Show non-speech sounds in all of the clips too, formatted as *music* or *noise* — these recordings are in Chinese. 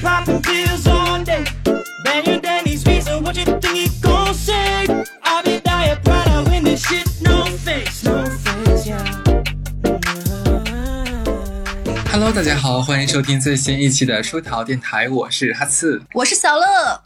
popping pills all day. Bang your daddy's visa, what you think he gon' say? I be dying proud when this shit no face, no face, yeah. Hello，大家好，欢迎收听最新一期的书桃电台，我是哈刺。我是小乐，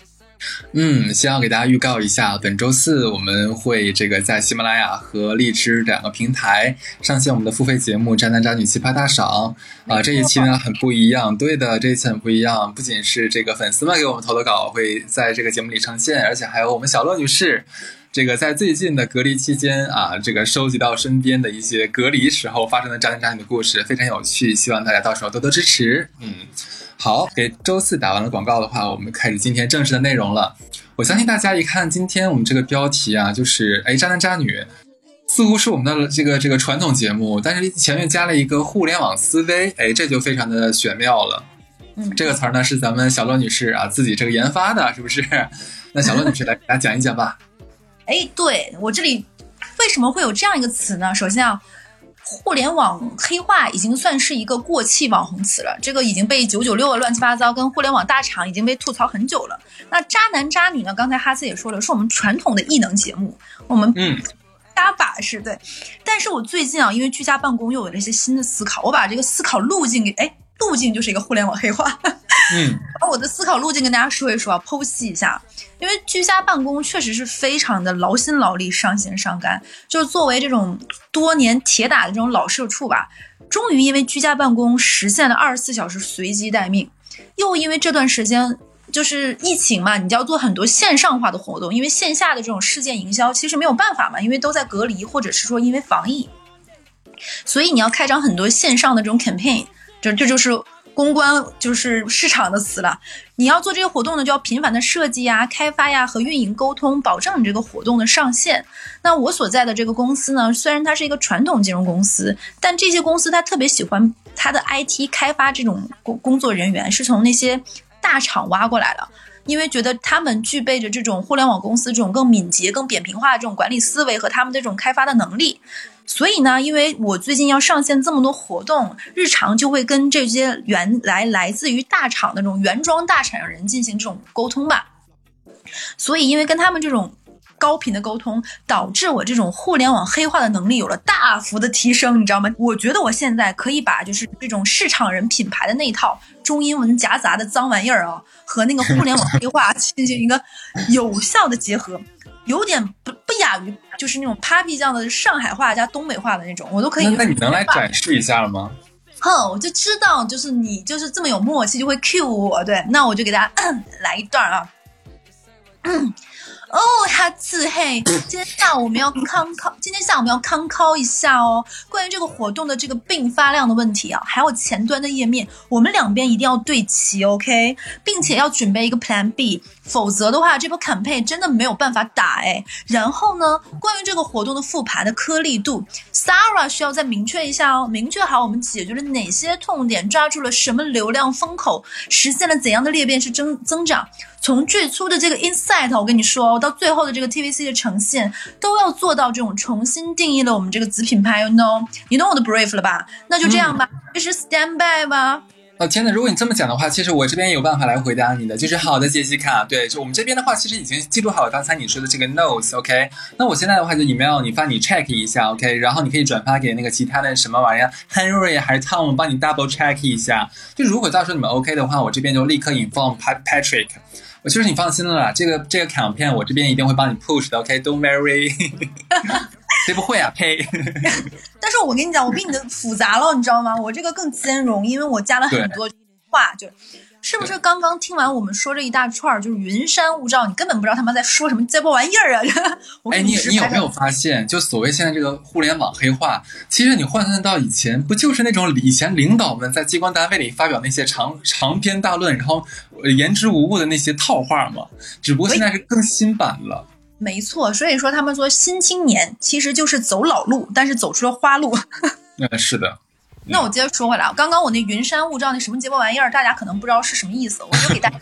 嗯，先要给大家预告一下，本周四我们会这个在喜马拉雅和荔枝两个平台上线我们的付费节目《渣男渣女奇葩大赏》啊、这一期呢很不一样，对的，这一期很不一样，不仅是这个粉丝们给我们投的稿会在这个节目里呈现，而且还有我们小乐女士。这个在最近的隔离期间啊，这个收集到身边的一些隔离时候发生的渣男渣女的故事，非常有趣，希望大家到时候多多支持。嗯，好，给周四打完了广告的话，我们开始今天正式的内容了。我相信大家一看今天我们这个标题啊，就是哎渣男渣女，似乎是我们的这个这个传统节目，但是前面加了一个互联网思维，哎，这就非常的玄妙了。嗯这个词儿呢是咱们小乐女士啊自己这个研发的，是不是？*laughs* 那小乐女士来给大家讲一讲吧。哎，对我这里为什么会有这样一个词呢？首先啊，互联网黑化已经算是一个过气网红词了，这个已经被九九六乱七八糟跟互联网大厂已经被吐槽很久了。那渣男渣女呢？刚才哈斯也说了，是我们传统的异能节目，我们嗯，搭把式对。但是我最近啊，因为居家办公又有了一些新的思考，我把这个思考路径给哎，路径就是一个互联网黑化。嗯，*laughs* 把我的思考路径跟大家说一说啊，剖析一下。因为居家办公确实是非常的劳心劳力、伤心伤肝。就是作为这种多年铁打的这种老社畜吧，终于因为居家办公实现了二十四小时随机待命，又因为这段时间就是疫情嘛，你就要做很多线上化的活动，因为线下的这种事件营销其实没有办法嘛，因为都在隔离，或者是说因为防疫，所以你要开展很多线上的这种 campaign，这这就是公关，就是市场的词了。你要做这些活动呢，就要频繁的设计呀、开发呀和运营沟通，保证你这个活动的上线。那我所在的这个公司呢，虽然它是一个传统金融公司，但这些公司它特别喜欢它的 IT 开发这种工工作人员是从那些大厂挖过来的。因为觉得他们具备着这种互联网公司这种更敏捷、更扁平化的这种管理思维和他们的这种开发的能力，所以呢，因为我最近要上线这么多活动，日常就会跟这些原来来自于大厂的这种原装大厂的人进行这种沟通吧。所以，因为跟他们这种高频的沟通，导致我这种互联网黑化的能力有了大幅的提升，你知道吗？我觉得我现在可以把就是这种市场人品牌的那一套中英文夹杂的脏玩意儿啊，和那个互联网黑化进行一个有效的结合。有点不不亚于就是那种 Papi 酱的上海话加东北话的那种，我都可以那你能来展示一下了吗？哼，我就知道，就是你就是这么有默契，就会 cue 我。对，那我就给大家、*coughs* 来一段啊。哦，他自黑，*coughs* 今天下午我们要康考，今天下午我们要康考一下哦。关于这个活动的这个并发量的问题啊，还有前端的页面，我们两边一定要对齐，OK，并且要准备一个 Plan B，否则的话，这波 campaign 真的没有办法打哎。然后呢，关于这个活动的复盘的颗粒度，Sarah 需要再明确一下哦，明确好我们解决了哪些痛点，抓住了什么流量风口，实现了怎样的裂变式增增长。从最初的这个 insight，我跟你说，到最后的这个 TVC 的呈现，都要做到这种重新定义了我们这个子品牌，you know，你懂我的 brief 了吧？那就这样吧，就是 stand by 吧。哦天呐，如果你这么讲的话，其实我这边有办法来回答你的，就是好的，杰西卡，对，就我们这边的话，其实已经记录好了刚才你说的这个 notes，OK，、那我现在的话就 email 你发你 check 一下，OK，然后你可以转发给那个其他的什么玩意儿，Henry 还是 Tom 帮你 double check 一下，就如果到时候你们 OK 的话，我这边就立刻 inform Pat Patrick。我就是你放心了啦，这个这个 campaign 我这边一定会帮你 push 的，OK，Don't、*laughs* worry。谁不会啊？呸！*laughs* 但是我跟你讲，我比你的复杂了，你知道吗？我这个更兼容，因为我加了很多话，就是不是刚刚听完我们说这一大串儿，就是云山雾罩，你根本不知道他们在说什么这波玩意儿啊！*laughs* 我哎，你你有没有发现，就所谓现在这个互联网黑化，其实你换算到以前，不就是那种以前领导们在机关单位里发表那些长长篇大论，然后呃言之无物的那些套话吗？只不过现在是更新版了。没错，所以说他们说新青年其实就是走老路，但是走出了花路。*laughs* 嗯，是的。那我接着说回来，刚刚我那云山雾罩那什么结巴玩意儿，大家可能不知道是什么意思，我就给大家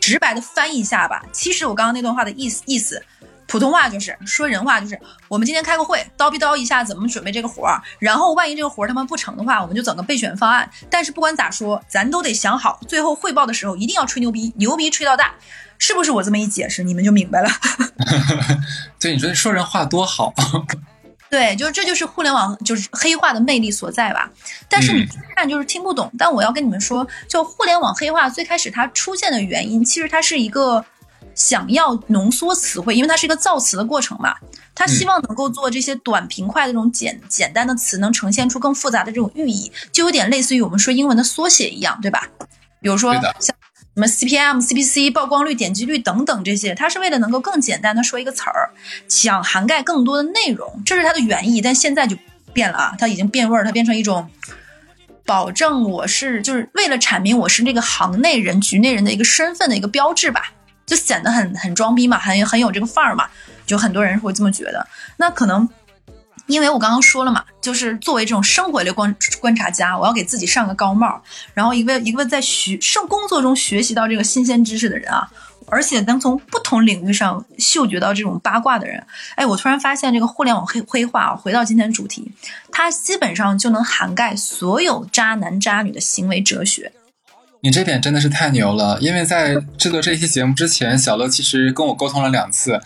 直白的翻译一下吧。其实我刚刚那段话的意思意思普通话就是说人话就是，我们今天开个会，叨逼叨一下怎么准备这个活儿，然后万一这个活儿他们不成的话，我们就整个备选方案。但是不管咋说，咱都得想好，最后汇报的时候一定要吹牛逼，牛逼吹到大，是不是？我这么一解释，你们就明白了。*laughs* *laughs* 对，你说说人话多好。对，就是这就是互联网就是黑化的魅力所在吧。但是你看就是听不懂。但我要跟你们说，就互联网黑化最开始它出现的原因，其实它是一个想要浓缩词汇，因为它是一个造词的过程嘛。他希望能够做这些短平快的这种简简单的词，能呈现出更复杂的这种寓意，就有点类似于我们说英文的缩写一样，对吧？比如说像什么 CPM、CPC、曝光率、点击率等等这些，它是为了能够更简单的说一个词儿，想涵盖更多的内容，这是它的原意。但现在就变了啊，它已经变味儿，它变成一种保证我是就是为了阐明我是这个行内人、局内人的一个身份的一个标志吧，就显得很很装逼嘛，很很有这个范儿嘛，就很多人会这么觉得。那可能。因为我刚刚说了嘛，就是作为这种生活类观观察家，我要给自己上个高帽，然后一个一个在学生工作中学习到这个新鲜知识的人啊，而且能从不同领域上嗅觉到这种八卦的人，哎，我突然发现这个互联网黑黑化啊，回到今天主题，它基本上就能涵盖所有渣男渣女的行为哲学。你这点真的是太牛了，因为在制作这期节目之前，小乐其实跟我沟通了两次，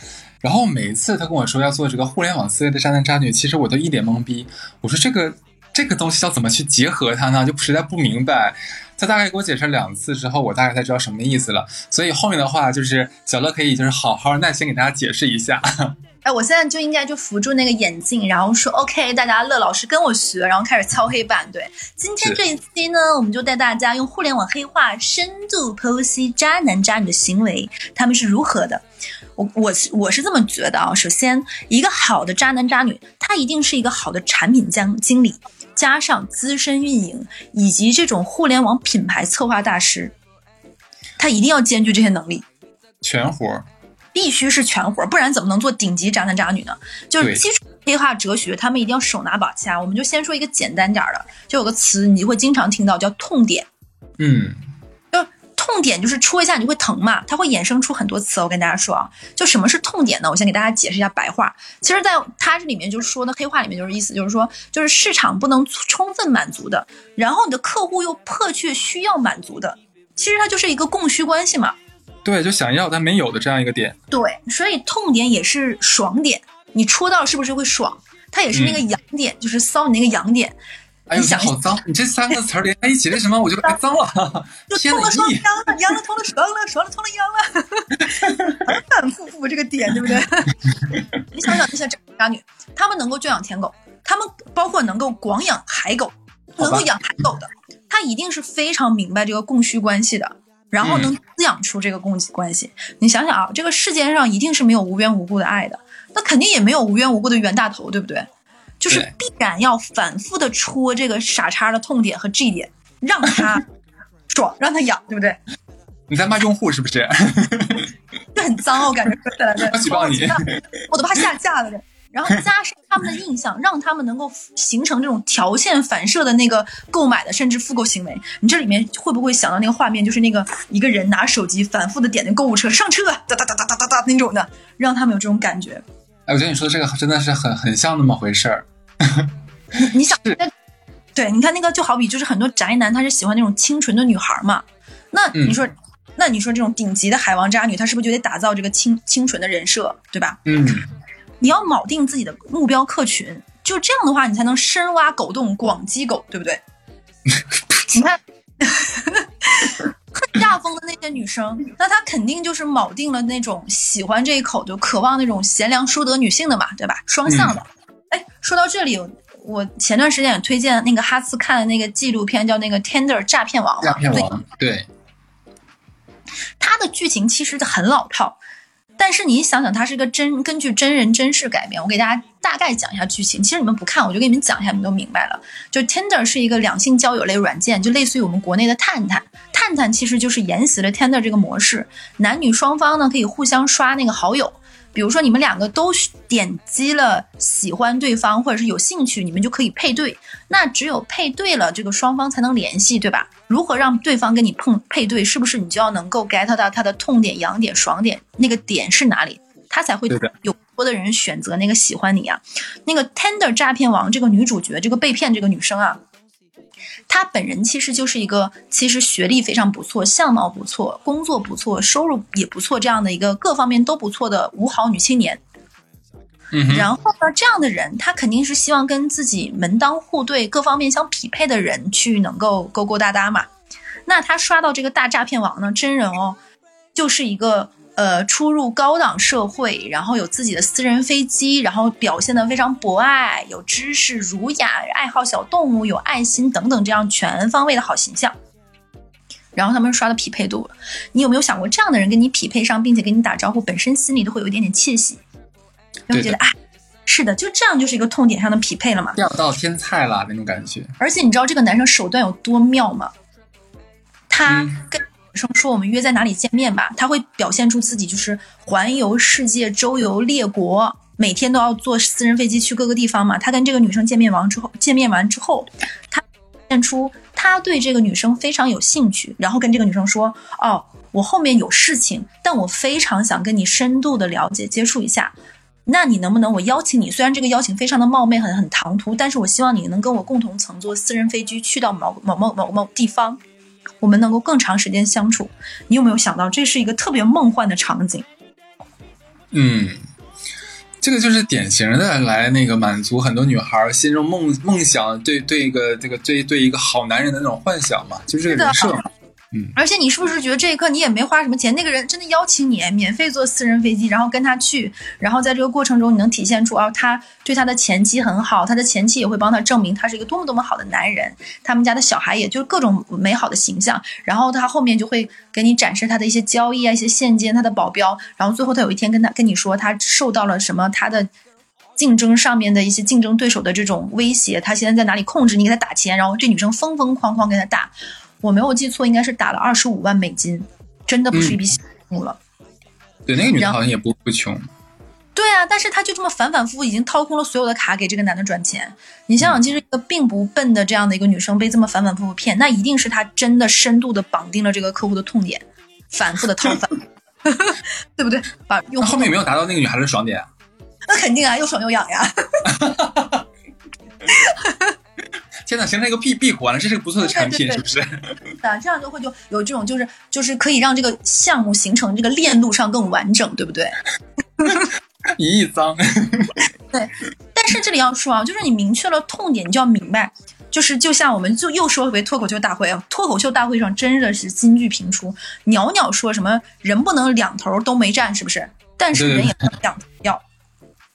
然后每一次他跟我说要做这个互联网思维的渣男渣女，其实我都一脸懵逼。我说这个这个东西要怎么去结合它呢？就实在不明白。他大概给我解释两次之后，我大概才知道什么意思了。所以后面的话就是小乐可以就是好好耐心给大家解释一下。*laughs* 哎，我现在就应该就扶住那个眼镜，然后说 OK，大家乐老师跟我学，然后开始敲黑板。对，今天这一期呢，我们就带大家用互联网黑化深度剖析渣男渣女的行为，他们是如何的。我我是我是这么觉得啊，首先，一个好的渣男渣女，他一定是一个好的产品经经理，加上资深运营以及这种互联网品牌策划大师，他一定要兼具这些能力。全活儿，必须是全活儿，不然怎么能做顶级渣男渣女呢？就是基础黑化哲学，他们一定要手拿把掐。我们就先说一个简单点儿的，就有个词你会经常听到叫痛点，嗯，就是痛点就是戳一下你会疼嘛，它会衍生出很多词。我跟大家说啊，就什么是痛点呢？我先给大家解释一下白话。其实，在它这里面就是说的黑话里面就是意思就是说，就是市场不能充分满足的，然后你的客户又迫切需要满足的，其实它就是一个供需关系嘛。对，就想要但没有的这样一个点。对，所以痛点也是爽点，你戳到是不是会爽？它也是那个痒点，就是骚你那个痒点，哎呦，你想好脏！你这三个词儿连在一起，为什么我就哎脏了？*laughs* 就天哪痛了爽了你痒了，痒了痛了爽了，爽了通了痒了，反反复复这个点，对不对？*laughs* 你想想那些渣渣女，她们能够圈养舔狗，她们包括能够广养海狗，能够养海狗的，她一定是非常明白这个供需关系的。然后能滋养出这个供给关系，你想想啊，这个世界上一定是没有无缘无故的爱的，那肯定也没有无缘无故的冤大头，对不对？就是必然要反复的戳这个傻叉的痛点和 G 点，让他 *laughs* 爽，让他痒，对不对？你在骂用户是不是？*laughs* 就很脏哦，我感觉 *laughs* 说起来的我举报你，我都怕下架了。然后加深他们的印象，让他们能够形成这种条件反射的那个购买的甚至复购行为。你这里面会不会想到那个画面，就是那个一个人拿手机反复的点那购物车上车，哒哒哒哒哒哒哒那种的，让他们有这种感觉。哎，我觉得你说的这个真的是很很像那么回事儿。*laughs* 你你想，对，你看那个就好比就是很多宅男他是喜欢那种清纯的女孩嘛，那你说，那你说这种顶级的海王渣女，她是不是就得打造这个清清纯的人设，对吧？嗯，*clears throat* 你要铆定自己的目标客群，就这样的话，你才能深挖狗洞，广积狗，对不对？*laughs* 你看，很亚风的那些女生，那她肯定就是铆定了那种喜欢这一口，就渴望那种贤良淑德女性的嘛，对吧？双向的。哎、说到这里，我前段时间也推荐那个哈斯看的那个纪录片，叫那个《Tender 诈骗王》嘛，诈骗对王，对，他的剧情其实很老套，但是你想想，它是个真根据真人真事改编。我给大家大概讲一下剧情，其实你们不看，我就给你们讲一下，你们都明白了。就 Tinder 是一个两性交友类软件，就类似于我们国内的探探。探探其实就是沿袭了 Tinder 这个模式，男女双方呢可以互相刷那个好友。比如说你们两个都点击了喜欢对方或者是有兴趣，你们就可以配对。那只有配对了，这个双方才能联系，对吧？如何让对方跟你碰配对？是不是你就要能够 get 到他的痛点、痒点、爽点？那个点是哪里？他才会有多的人选择那个喜欢你啊。那个 Tender 诈骗王这个女主角，这个被骗这个女生啊，她本人其实就是一个其实学历非常不错、相貌不错、工作不错、收入也不错这样的一个各方面都不错的五好女青年。嗯，然后呢，这样的人他肯定是希望跟自己门当户对、各方面相匹配的人去能够勾勾搭搭嘛。那他刷到这个大诈骗网呢，真人哦，就是一个呃出入高档社会，然后有自己的私人飞机，然后表现得非常博爱，有知识、儒雅，爱好小动物，有爱心等等这样全方位的好形象。然后他们刷的匹配度，你有没有想过，这样的人跟你匹配上，并且跟你打招呼，本身心里都会有一点点窃喜，就会觉得啊，是的，就这样就是一个痛点上的匹配了嘛。钓到天菜了那种感觉。而且你知道这个男生手段有多妙吗？他嗯跟女生说我们约在哪里见面吧，他会表现出自己就是环游世界、周游列国，每天都要坐私人飞机去各个地方嘛。他跟这个女生见面完之后，见面完之后，他表现出他对这个女生非常有兴趣，然后跟这个女生说：“哦，我后面有事情，但我非常想跟你深度的了解、接触一下。”那你能不能我邀请你？虽然这个邀请非常的冒昧，很很唐突，但是我希望你能跟我共同乘坐私人飞机去到某某某某某地方，我们能够更长时间相处。你有没有想到，这是一个特别梦幻的场景？嗯，这个就是典型的来那个满足很多女孩心中梦梦想，对对一个这个对对一个好男人的那种幻想嘛，就是这个人设。而且你是不是觉得这一刻你也没花什么钱？那个人真的邀请你免费坐私人飞机，然后跟他去，然后在这个过程中你能体现出啊，他对他的前妻很好，他的前妻也会帮他证明他是一个多么多么好的男人，他们家的小孩也就是各种美好的形象，然后他后面就会给你展示他的一些交易啊、一些现金、他的保镖，然后最后他有一天跟他跟你说他受到了什么他的。竞争上面的一些竞争对手的这种威胁，他现在在哪里控制你，给他打钱，然后这女生疯疯狂狂给他打，我没有记错，应该是打了二十五万美金，真的不是一笔小数目了。对，那个女的好像也不不穷。对啊，但是她就这么反反复复已经掏空了所有的卡给这个男的转钱。你想想，其实一个并不笨的这样的一个女生被这么反反复复骗，那一定是她真的深度的绑定了这个客户的痛点，*laughs* 反复的掏反，*laughs* 对不对？把用后面有没有达到那个女孩的爽点？*laughs* 那肯定啊，又爽又痒呀。天哪，形成一个闭闭环了，这是个不错的产品，对对是不是？啊，*laughs* 这样就会就有这种就是就是可以让这个项目形成这个链路上更完整，对不对？*laughs* 一亿脏。*laughs* 对，但是这里要说啊，就是你明确了痛点，你就要明白，就是就像我们就又说回脱口秀大会啊，脱口秀大会上真的是金句频出，袅袅说什么人不能两头都没占，是不是？但是人也不能两头要。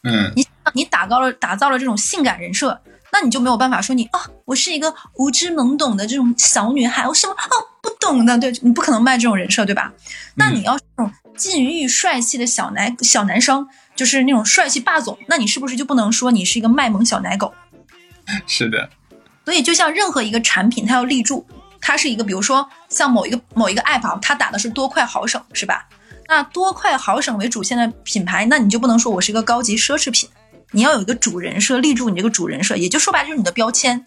嗯，你你打造了打造了这种性感人设，那你就没有办法说你啊，我是一个无知懵懂的这种小女孩，我什么啊不懂的，对你不可能卖这种人设，对吧？那你要是那种禁欲帅气的小男小男生，就是那种帅气霸总，那你是不是就不能说你是一个卖萌小奶狗？*laughs* 是的。所以就像任何一个产品，它要立住，它是一个，比如说像某一个某一个 app，啊它打的是多快好省，是吧？那多快好省为主线的品牌，那你就不能说我是一个高级奢侈品，你要有一个主人设，立住你这个主人设，也就说白了就是你的标签。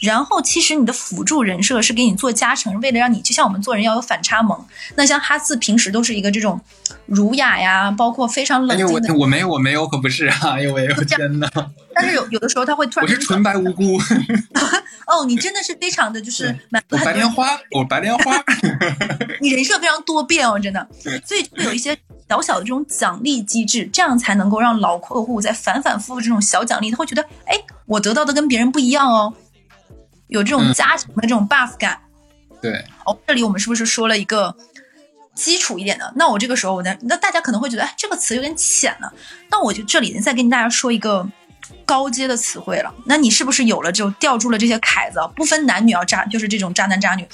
然后其实你的辅助人设是给你做加成，为了让你就像我们做人要有反差萌。那像哈斯平时都是一个这种儒雅呀，包括非常冷静的，我我没有，我没有，可不是啊！哎呦喂，我天哪，但是有有的时候他会突然 *laughs* 我是纯白无辜，哦，你真的是非常的就是满足我白莲花，我白莲花。你人设非常多变哦，真的，所以就会有一些小小的这种奖励机制，这样才能够让老客户在反反复复这种小奖励，他会觉得，哎，我得到的跟别人不一样哦，有这种嗯加成的这种 buff 感。对，哦，这里我们是不是说了一个基础一点的？那我这个时候我在，那大家可能会觉得，哎，这个词有点浅了。那我就这里再跟大家说一个高阶的词汇了。那你是不是有了就吊住了这些凯子啊？不分男女啊，渣就是这种渣男渣女。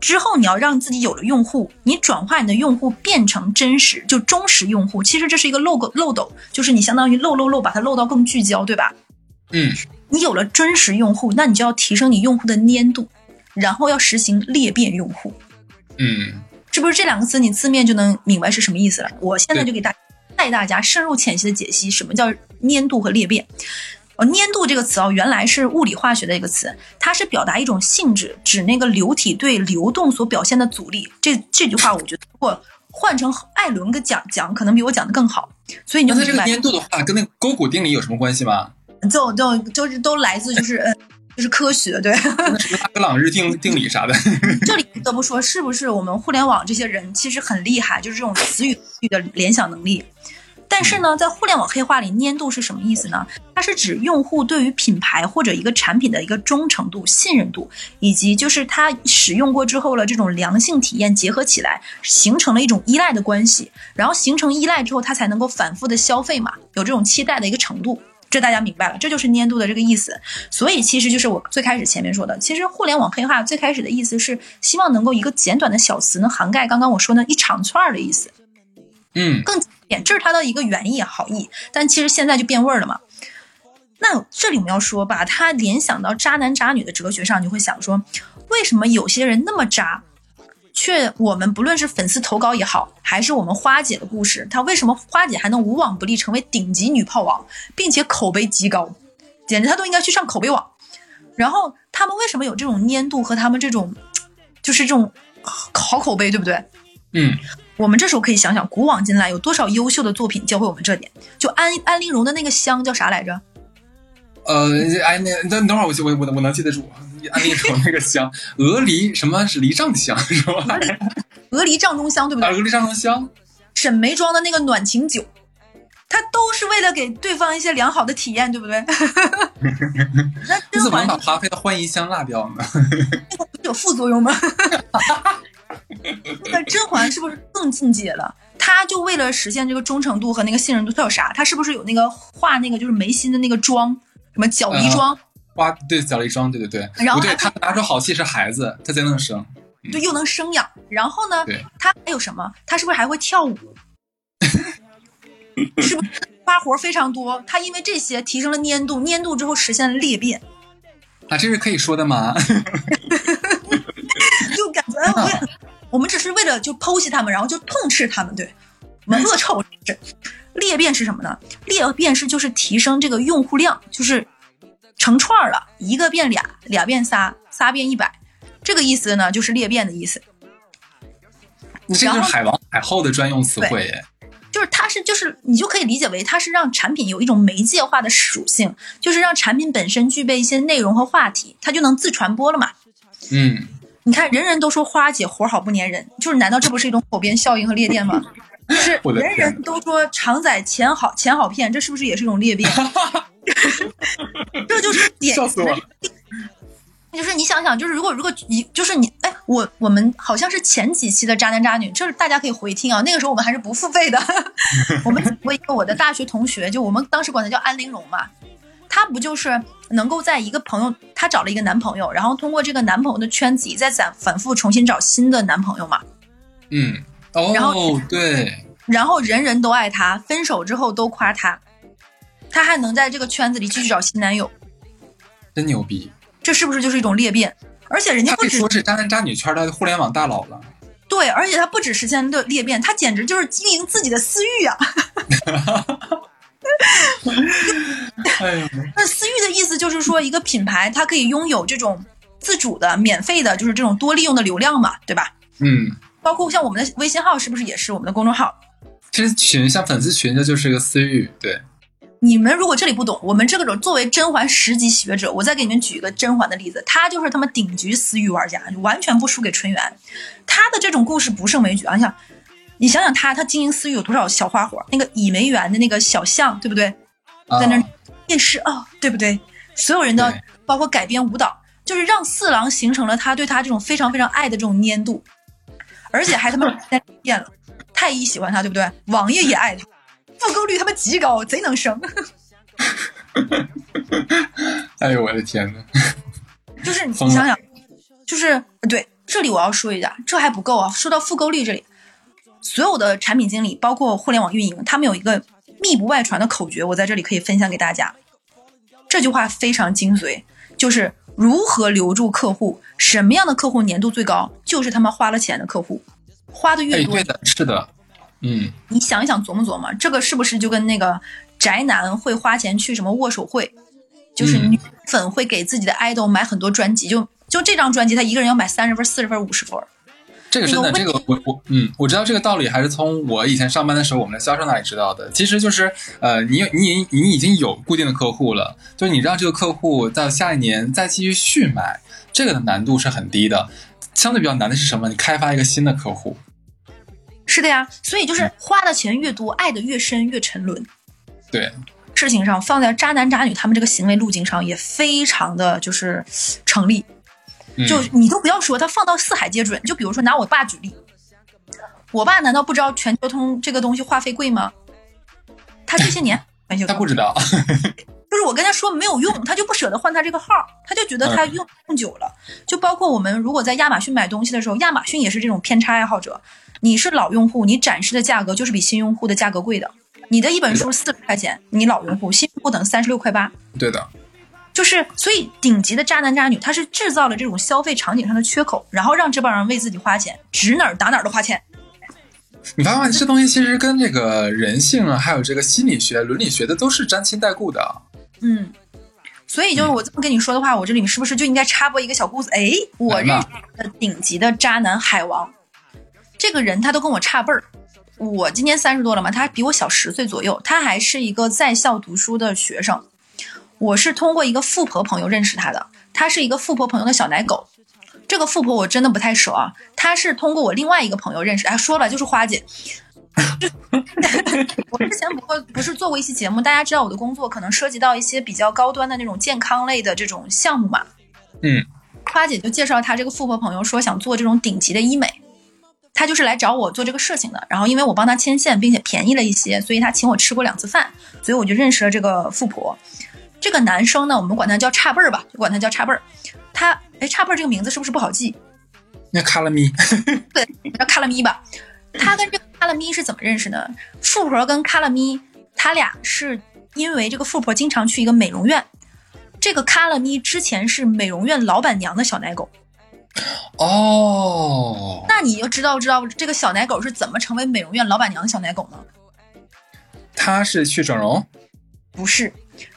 之后你要让自己有了用户，你转化你的用户变成真实，就忠实用户。其实这是一个漏个漏斗，就是你相当于漏漏漏，把它漏到更聚焦，对吧？嗯，你有了真实用户，那你就要提升你用户的粘度，然后要实行裂变用户。嗯，是不是这两个词你字面就能明白是什么意思了？我现在就给大带大家深入浅析的解析什么叫粘度和裂变。哦，粘度这个词哦，原来是物理化学的一个词，它是表达一种性质，指那个流体对流动所表现的阻力。这这句话我觉得如果换成艾伦跟讲讲，可能比我讲的更好。所以你就这个明白，粘度的话，跟那个勾股定理有什么关系吗？就就就是都来自就是呃就是科学对。那 *laughs* 什么拉格朗日定定理啥的？*laughs* 这里不得不说，是不是我们互联网这些人其实很厉害，就是这种词语的联想能力。但是呢，在互联网黑话里，粘度是什么意思呢？它是指用户对于品牌或者一个产品的一个忠诚度、信任度，以及就是他使用过之后了这种良性体验结合起来，形成了一种依赖的关系。然后形成依赖之后，他才能够反复的消费嘛，有这种期待的一个程度。这大家明白了，这就是粘度的这个意思。所以其实就是我最开始前面说的，其实互联网黑化最开始的意思是希望能够一个简短的小词能涵盖刚刚我说那一长串儿的意思，嗯，更简，这是它的一个原意好意。但其实现在就变味儿了嘛。那这里我们要说，把它联想到渣男渣女的哲学上，你会想说，为什么有些人那么渣，却我们不论是粉丝投稿也好，还是我们花姐的故事，她为什么花姐还能无往不利成为顶级女炮王，并且口碑极高，简直她都应该去上口碑网。然后他们为什么有这种粘度和他们这种，就是这种好口碑，对不对？嗯，我们这时候可以想想，古往今来有多少优秀的作品教会我们这点。就安安陵容的那个香叫啥来着？呃，哎，那那等会儿我我我我能记得住，安利说那个香，*laughs* 鹅梨什么是梨帐香 *laughs* 是吧？*laughs* 鹅梨帐中香，对不啊，对？鹅梨帐中香，沈眉庄的那个暖情酒，它都是为了给对方一些良好的体验，对不对？那你怎么甄嬛把华妃的欢宜香落掉呢？不是有副作用吗？那甄嬛是不是更进阶了？她就为了实现这个忠诚度和那个信任度，她有啥？她是不是有那个画那个就是眉心的那个妆，什么角梨妆？花对小了一双，对对对，不对，然后还他拿出好戏是孩子，他才能生。对，又能生养。然后呢他，还有什么？他是不是还会跳舞？*laughs* 是不是花活非常多？他因为这些提升了粘度，粘度之后实现了裂变，啊，这是可以说的吗？*laughs* 就感觉哎我也我们只是为了就剖析他们，然后就痛斥他们，对我们恶臭是裂变是什么呢？裂变是就是提升这个用户量，就是成串儿了，一个变俩，俩变仨，仨变一百，这个意思呢就是裂变的意思。这是海王海后的专用词汇耶。就是它是就是你就可以理解为它是让产品有一种媒介化的属性，就是让产品本身具备一些内容和话题，它就能自传播了嘛。嗯，你看，人人都说花姐活好不粘人，就是难道这不是一种口边效应和裂变吗？就是 *laughs* 人人都说常仔钱好钱好骗，这是不是也是一种裂变？*laughs* 这就是典笑死我了。就是你想想，就是如果如果你就是你，哎，我我们好像是前几期的渣男渣女，这是大家可以回听啊。那个时候我们还是不付费的。*laughs* 我们我一个我的大学同学，就我们当时管他叫安陵容嘛，她不就是能够在一个朋友，她找了一个男朋友，然后通过这个男朋友的圈子里再反反复重新找新的男朋友嘛，嗯，然后，对，然后人人都爱他，分手之后都夸他，他还能在这个圈子里继续找新男友，真牛逼。这是不是就是一种裂变？而且人家不止说是渣男渣女圈的互联网大佬了。对，而且他不止实现的裂变，他简直就是经营自己的私域啊！*laughs* 那私域的意思就是说，一个品牌它可以拥有这种自主的、免费的，就是这种多利用的流量嘛，对吧？嗯，包括像我们的微信号，是不是也是我们的公众号？其实群像粉丝群，这就是个私域。对，你们如果这里不懂，我们这个种作为甄嬛十级学者，我再给你们举一个甄嬛的例子，她就是他们顶级私域玩家，完全不输给纯元。她的这种故事不胜枚举啊！你想，你想想她，她经营私域有多少小花火？那个倚梅园的那个小巷，对不对？啊在那儿夜市啊、对不对？所有人的包括改编舞蹈，就是让四郎形成了他对他这种非常非常爱的这种粘度，而且还他妈变了。太医喜欢他，对不对？王爷也爱他，复购率他妈极高，贼能生。*laughs* 哎呦我的天呐，*laughs* 就是你想想，就是对这里我要说一下，这还不够啊。说到复购率这里，所有的产品经理，包括互联网运营，他们有一个密不外传的口诀，我在这里可以分享给大家。这句话非常精髓，就是如何留住客户，什么样的客户粘度最高，就是他们花了钱的客户，花的越哎，多，对的，是的，嗯，你想一想，琢磨琢磨，这个是不是就跟那个宅男会花钱去什么握手会，就是嗯。女粉会给自己的 idol 买很多专辑，就就这张专辑，他一个人要买三十份、四十份、五十份，这个真的，这个我我嗯，我知道这个道理，还是从我以前上班的时候，我们的销售那里知道的。其实就是呃，你你你已经有固定的客户了，就是你让这个客户到下一年再继续续买，这个的难度是很低的。相对比较难的是什么？你开发一个新的客户。是的呀，所以就是花的钱越多，爱的越深，越沉沦。对，事情上放在渣男渣女他们这个行为路径上也非常的就是成立。嗯就你都不要说，他放到四海皆准。就比如说拿我爸举例，我爸难道不知道全球通这个东西话费贵吗？他这些年全球通他不知道，*laughs* 就是我跟他说没有用，他就不舍得换他这个号，他就觉得他用用久了。就包括我们如果在亚马逊买东西的时候，亚马逊也是这种偏差爱好者。你是老用户，你展示的价格就是比新用户的价格贵的。你的一本书四十块钱，你老用户，新用户等三十六块八。对的，就是，所以顶级的渣男渣女，他是制造了这种消费场景上的缺口，然后让这帮人为自己花钱，指哪儿打哪儿都花钱。你发现这东西其实跟这个人性啊，还有这个心理学、伦理学的都是沾亲带故的。嗯，所以就是我这么跟你说的话，我这里面是不是就应该插播一个小故事？哎，我认识的顶级的渣男海王，这个人他都跟我差辈儿。我今年三十多了嘛，他比我小十岁左右，他还是一个在校读书的学生。我是通过一个富婆朋友认识他的，他是一个富婆朋友的小奶狗。这个富婆我真的不太熟啊，她是通过我另外一个朋友认识，哎，说了就是花姐。*laughs* 我之前不过不是做过一期节目，大家知道我的工作可能涉及到一些比较高端的那种健康类的这种项目嘛。嗯，花姐就介绍她这个富婆朋友说想做这种顶级的医美，她就是来找我做这个事情的。然后因为我帮她牵线，并且便宜了一些，所以她请我吃过两次饭，所以我就认识了这个富婆。这个男生呢，我们管他叫差辈儿吧，就管他叫差辈儿。他哎，差辈儿这个名字是不是不好记？那卡拉咪，*laughs* 对，叫卡拉咪吧。他跟这个卡拉咪是怎么认识呢？富婆跟卡拉咪，他俩是因为这个富婆经常去一个美容院，这个卡拉咪之前是美容院老板娘的小奶狗。哦，那你就知道知道这个小奶狗是怎么成为美容院老板娘的小奶狗呢？他是去整容，不是，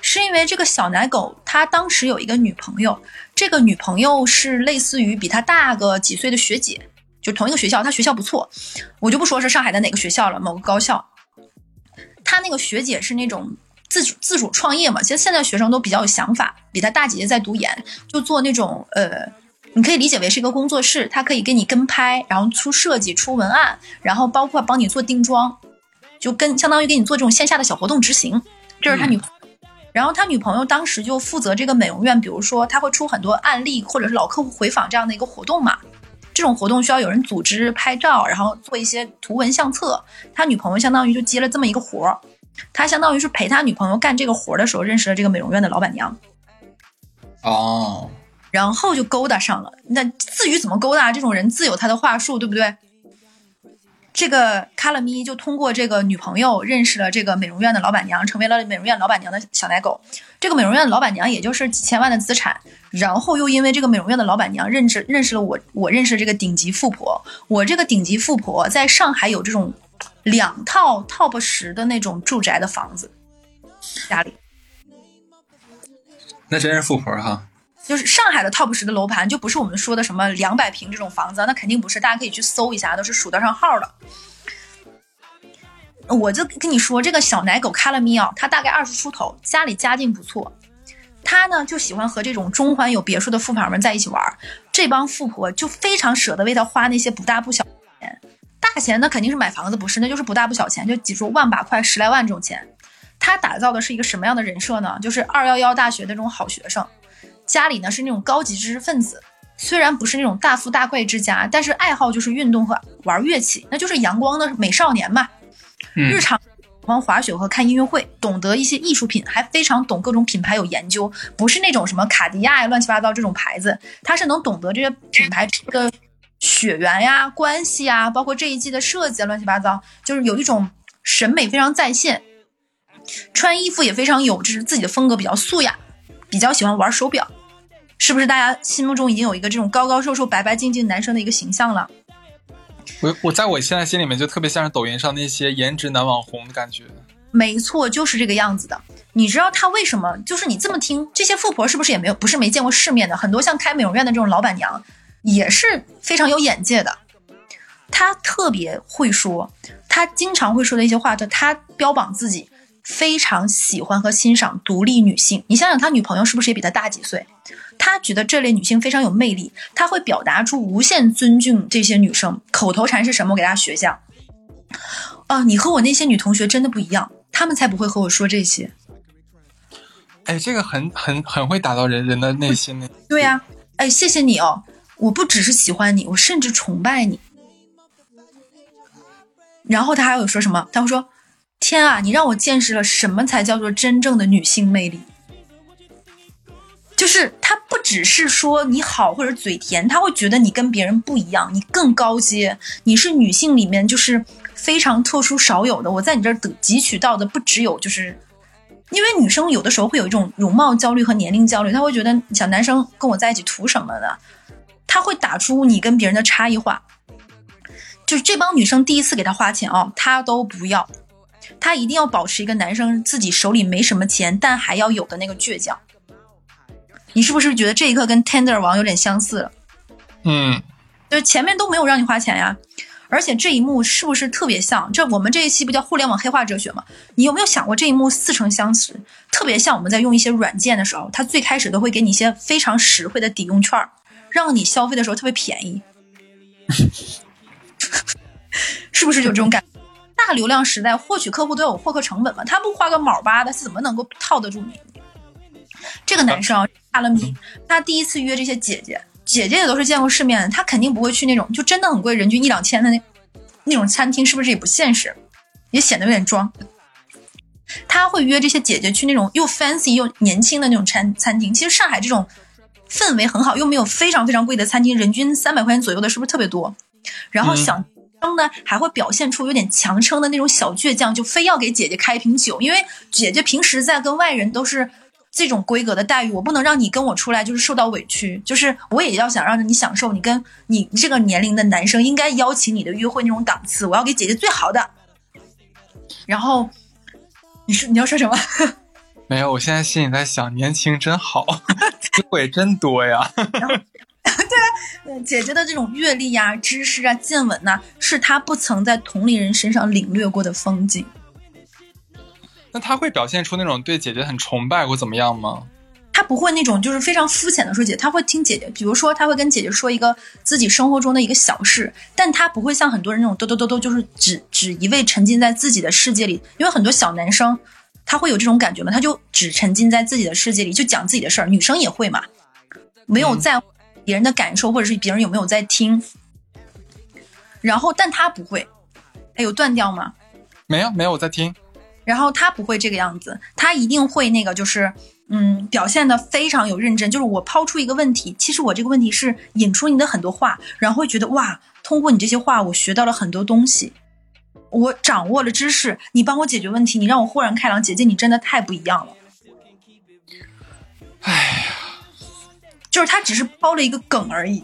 是因为这个小奶狗他当时有一个女朋友，这个女朋友是类似于比他大个几岁的学姐，就同一个学校，他学校不错，我就不说是上海的哪个学校了，某个高校。他那个学姐是那种自主自主创业嘛，其实现在学生都比较有想法，比他大姐姐在读研，就做那种呃，你可以理解为是一个工作室，他可以给你跟拍，然后出设计、出文案，然后包括帮你做定妆，就跟相当于给你做这种线下的小活动执行，这是他女朋友。然后他女朋友当时就负责这个美容院，比如说他会出很多案例或者是老客户回访这样的一个活动嘛。这种活动需要有人组织拍照，然后做一些图文相册。他女朋友相当于就接了这么一个活儿，他相当于是陪他女朋友干这个活儿的时候认识了这个美容院的老板娘，哦，然后就勾搭上了。那至于怎么勾搭，这种人自有他的话术，对不对？这个卡拉咪就通过这个女朋友认识了这个美容院的老板娘，成为了美容院老板娘的小奶狗。这个美容院的老板娘也就是几千万的资产，然后又因为这个美容院的老板娘认识认识了我，我认识这个顶级富婆。我这个顶级富婆在上海有这种两套 top 十的那种住宅的房子，家里那真是富婆哈。就是上海的 top 十的楼盘，就不是我们说的什么两百平这种房子，那肯定不是，大家可以去搜一下，都是数得上号的。我就跟你说，这个小奶狗卡拉咪啊，他大概二十出头，家里家境不错。他呢就喜欢和这种中环有别墅的富婆们在一起玩，这帮富婆就非常舍得为他花那些不大不小钱。大钱那肯定是买房子不是，那就是不大不小钱，就几十万把块、十来万这种钱。他打造的是一个什么样的人设呢？就是二幺幺大学的这种好学生，家里呢是那种高级知识分子，虽然不是那种大富大贵之家，但是爱好就是运动和玩乐器，那就是阳光的美少年嘛。日嗯，常喜欢滑雪和看音乐会，懂得一些艺术品，还非常懂各种品牌有研究，不是那种什么卡地亚呀、乱七八糟这种牌子，他是能懂得这些品牌这个血缘呀、关系呀，包括这一季的设计啊，乱七八糟，就是有一种审美非常在线，穿衣服也非常有就是自己的风格，比较素雅，比较喜欢玩手表，是不是大家心目中已经有一个这种高高瘦瘦、白白净净男生的一个形象了？我我在我现在心里面就特别像是抖音上那些颜值男网红的感觉。没错，就是这个样子的。你知道他为什么？就是你这么听，这些富婆是不是也没有不是没见过世面的？很多像开美容院的这种老板娘，也是非常有眼界的。他特别会说，他经常会说的一些话，就他标榜自己非常喜欢和欣赏独立女性。你想想，他女朋友是不是也比他大几岁？他觉得这类女性非常有魅力，他会表达出无限尊敬这些女生。口头禅是什么？我给大家学一下。啊，你和我那些女同学真的不一样，她们才不会和我说这些。哎，这个很很很会打到人人的内心的。对呀、哎，谢谢你哦，我不只是喜欢你，我甚至崇拜你。然后他还有说什么？他会说：“天啊，你让我见识了什么才叫做真正的女性魅力。”就是他不只是说你好或者嘴甜，他会觉得你跟别人不一样，你更高阶，你是女性里面就是非常特殊少有的。我在你这儿得汲取到的不只有就是，因为女生有的时候会有一种容貌焦虑和年龄焦虑，她会觉得小男生跟我在一起图什么的，他会打出你跟别人的差异化。就是这帮女生第一次给他花钱哦，他都不要，他一定要保持一个男生自己手里没什么钱，但还要有的那个倔强。你是不是觉得这一刻跟 Tender 王有点相似了？嗯，就是前面都没有让你花钱呀，而且这一幕是不是特别像？这我们这一期不叫互联网黑化哲学吗？你有没有想过这一幕似曾相识？特别像我们在用一些软件的时候，它最开始都会给你一些非常实惠的抵用券儿，让你消费的时候特别便宜，*laughs* 是不是有这种感觉？大流量时代，获取客户都有获客成本嘛，他不花个毛八的，怎么能够套得住你？这个男生啊，大了米，他第一次约这些姐姐，姐姐也都是见过世面的，他肯定不会去那种就真的很贵，人均一两千的那那种餐厅，是不是也不现实？也显得有点装。他会约这些姐姐去那种又 fancy 又年轻的那种餐餐厅。其实上海这种氛围很好，又没有非常非常贵的餐厅，人均三百块钱左右的，是不是特别多？然后小生呢，还会表现出有点强撑的那种小倔强，就非要给姐姐开一瓶酒，因为姐姐平时在跟外人都是这种规格的待遇，我不能让你跟我出来就是受到委屈，就是我也要想让你享受你跟你这个年龄的男生应该邀请你的约会那种档次，我要给姐姐最好的。然后你说你要说什么？没有，我现在心里在想，年轻真好，*laughs* 机会真多呀。*laughs* *laughs* 呃姐姐的这种阅历呀、知识啊、见闻呐、是她不曾在同龄人身上领略过的风景。那他会表现出那种对姐姐很崇拜或怎么样吗？他不会那种就是非常肤浅的说姐，他会听姐姐，比如说他会跟姐姐说一个自己生活中的一个小事，但他不会像很多人那种嘟嘟嘟嘟，就是只只一味沉浸在自己的世界里，因为很多小男生他会有这种感觉嘛，他就只沉浸在自己的世界里，就讲自己的事儿，女生也会嘛，没有在乎别人的感受或者是别人有没有在听，然后但他不会，哎有断掉吗？没有，没有，我在听。然后他不会这个样子，他一定会那个就是，嗯，表现的非常有认真。就是我抛出一个问题，其实我这个问题是引出你的很多话，然后会觉得哇，通过你这些话，我学到了很多东西，我掌握了知识，你帮我解决问题，你让我豁然开朗。姐姐，你真的太不一样了。哎呀，就是他只是抛了一个梗而已，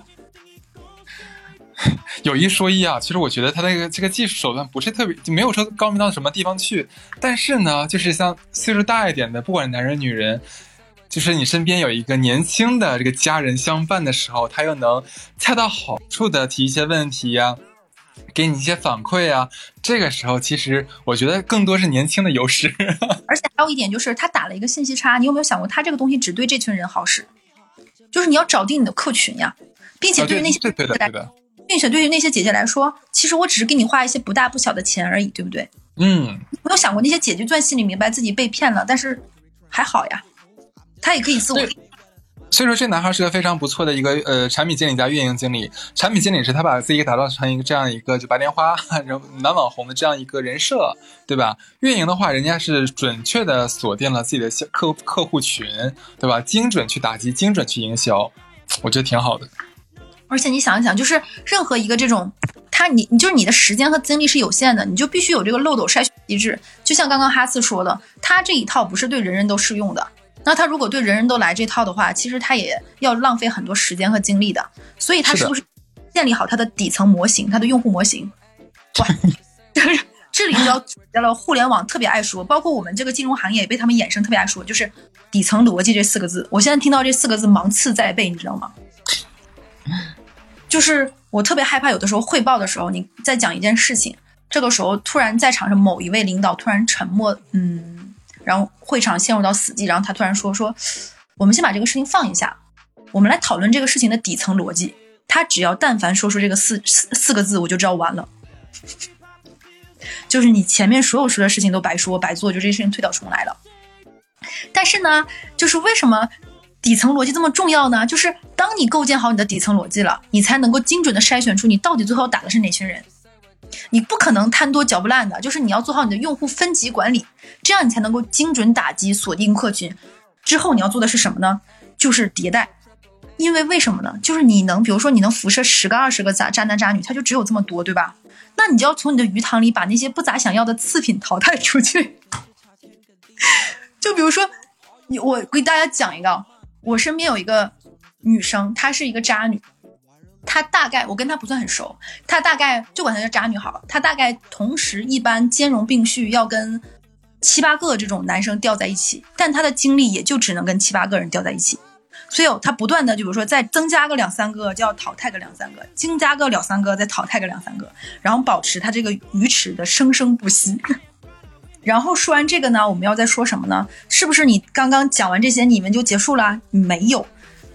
*laughs* 有一说一啊，其实我觉得他那个这个技术手段不是特别，就没有说高明到什么地方去。但是呢，就是像岁数大一点的，不管男人女人，就是你身边有一个年轻的这个家人相伴的时候，他又能恰到好处的提一些问题呀、给你一些反馈啊。这个时候，其实我觉得更多是年轻的优势。*laughs* 而且还有一点就是他打了一个信息差，你有没有想过，他这个东西只对这群人好使，就是你要找定你的客群呀，并且啊，对对于那些对对的，对的，并且对于那些姐姐来说，其实我只是给你花一些不大不小的钱而已，对不对？嗯，没有想过那些姐姐钻心里明白自己被骗了，但是还好呀，她也可以自我对所以说，这男孩是个非常不错的一个呃产品经理加运营经理。产品经理是他把自己打造成一个这样一个就白莲花、*laughs* 然后男网红的这样一个人设，对吧？运营的话，人家是准确的锁定了自己的客客户群，对吧？精准去打击，精准去营销，我觉得挺好的。而且你想一想，就是任何一个这种，他你你就是你的时间和精力是有限的，你就必须有这个漏斗筛选机制。就像刚刚哈斯说的，他这一套不是对人人都适用的。那他如果对人人都来这套的话，其实他也要浪费很多时间和精力的。所以他是不是建立好他的底层模型，他的用户模型？哇，就 *laughs* 是这里就要指到了互联网特别爱说，包括我们这个金融行业也被他们衍生特别爱说，就是底层逻辑这四个字。我现在听到这四个字芒刺在背，你知道吗？就是我特别害怕有的时候汇报的时候，你在讲一件事情，这个时候突然在场上某一位领导突然沉默，嗯，然后会场陷入到死寂，然后他突然说说，我们先把这个事情放一下，我们来讨论这个事情的底层逻辑。他只要但凡说出这个四四四个字，我就知道完了。就是你前面所有说的事情都白说白做，就这些事情推倒重来了。但是呢，就是为什么底层逻辑这么重要呢？就是当你构建好你的底层逻辑了，你才能够精准的筛选出你到底最后打的是哪群人。你不可能贪多嚼不烂的，就是你要做好你的用户分级管理，这样你才能够精准打击锁定客群。之后你要做的是什么呢？就是迭代。因为为什么呢？就是你能，比如说你能辐射十个、二十个渣渣男渣女，他就只有这么多，对吧？那你就要从你的鱼塘里把那些不咋想要的次品淘汰出去。*laughs* 就比如说，你我给大家讲一个，我身边有一个女生，她是一个渣女，她大概我跟她不算很熟，她大概就管她叫渣女好了。她大概同时一般兼容并蓄，要跟七八个这种男生吊在一起，但她的精力也就只能跟七八个人吊在一起。所以他不断的，就比如说再增加个两三个，就要淘汰个两三个，增加个两三个，再淘汰个两三个，然后保持他这个鱼池的生生不息。*laughs* 然后说完这个呢，我们要再说什么呢？是不是你刚刚讲完这些，你们就结束了？没有，